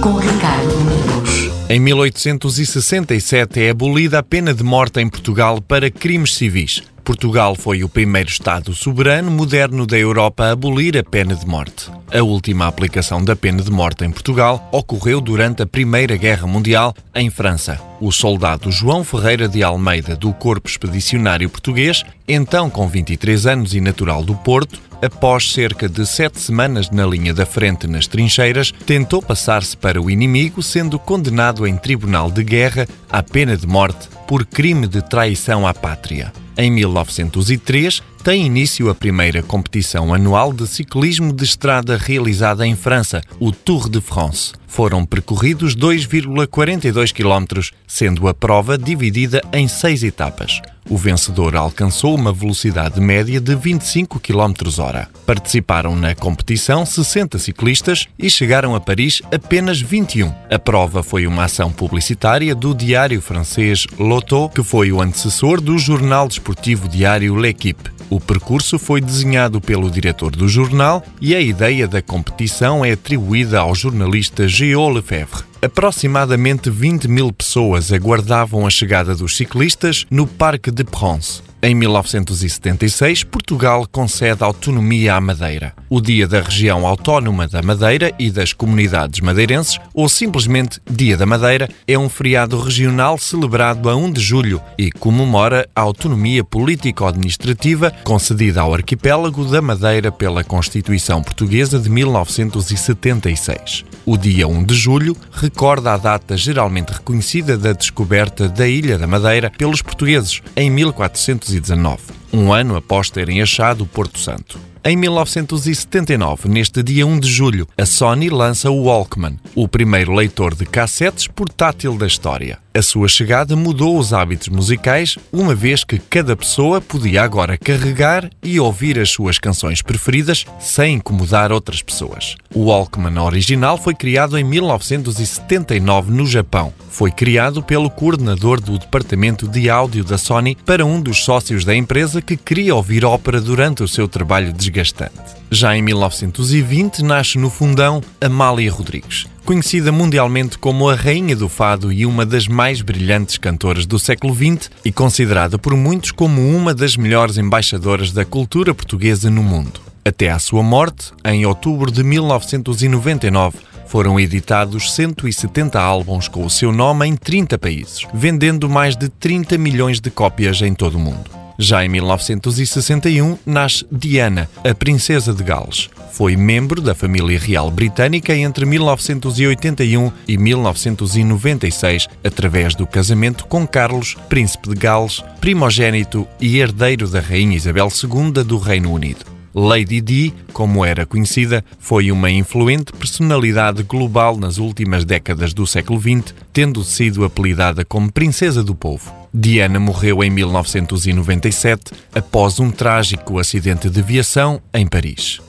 com Ricardo Domingos. Em 1867 é abolida a pena de morte em Portugal para crimes civis. Portugal foi o primeiro Estado soberano moderno da Europa a abolir a pena de morte. A última aplicação da pena de morte em Portugal ocorreu durante a Primeira Guerra Mundial, em França. O soldado João Ferreira de Almeida, do Corpo Expedicionário Português, então com 23 anos e natural do Porto, após cerca de sete semanas na linha da frente nas trincheiras, tentou passar-se para o inimigo, sendo condenado em tribunal de guerra à pena de morte por crime de traição à pátria. Em 1903, tem início a primeira competição anual de ciclismo de estrada realizada em França, o Tour de France. Foram percorridos 2,42 km, sendo a prova dividida em seis etapas. O vencedor alcançou uma velocidade média de 25 km hora. Participaram na competição 60 ciclistas e chegaram a Paris apenas 21. A prova foi uma ação publicitária do diário francês Lotto, que foi o antecessor do jornal desportivo diário L'Equipe. O percurso foi desenhado pelo diretor do jornal e a ideia da competição é atribuída ao jornalista Géo Lefebvre. Aproximadamente 20 mil pessoas aguardavam a chegada dos ciclistas no Parque de Provence. Em 1976, Portugal concede autonomia à Madeira. O Dia da Região Autónoma da Madeira e das Comunidades Madeirenses, ou simplesmente Dia da Madeira, é um feriado regional celebrado a 1 de julho e comemora a autonomia político-administrativa concedida ao arquipélago da Madeira pela Constituição Portuguesa de 1976. O dia 1 de julho recorda a data geralmente reconhecida da descoberta da Ilha da Madeira pelos portugueses em 1400 1919, um ano após terem achado o Porto Santo. Em 1979, neste dia 1 de julho, a Sony lança o Walkman, o primeiro leitor de cassetes portátil da história. A sua chegada mudou os hábitos musicais, uma vez que cada pessoa podia agora carregar e ouvir as suas canções preferidas sem incomodar outras pessoas. O Walkman original foi criado em 1979 no Japão. Foi criado pelo coordenador do departamento de áudio da Sony para um dos sócios da empresa que queria ouvir ópera durante o seu trabalho desgastante. Já em 1920 nasce no fundão Amália Rodrigues conhecida mundialmente como a Rainha do Fado e uma das mais brilhantes cantoras do século XX e considerada por muitos como uma das melhores embaixadoras da cultura portuguesa no mundo. Até à sua morte, em outubro de 1999, foram editados 170 álbuns com o seu nome em 30 países, vendendo mais de 30 milhões de cópias em todo o mundo. Já em 1961 nasce Diana, a princesa de Gales. Foi membro da família real britânica entre 1981 e 1996, através do casamento com Carlos, príncipe de Gales, primogênito e herdeiro da rainha Isabel II do Reino Unido. Lady Di, como era conhecida, foi uma influente personalidade global nas últimas décadas do século XX, tendo sido apelidada como Princesa do Povo. Diana morreu em 1997 após um trágico acidente de aviação em Paris.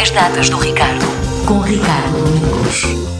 As datas do Ricardo, com Ricardo Domingos.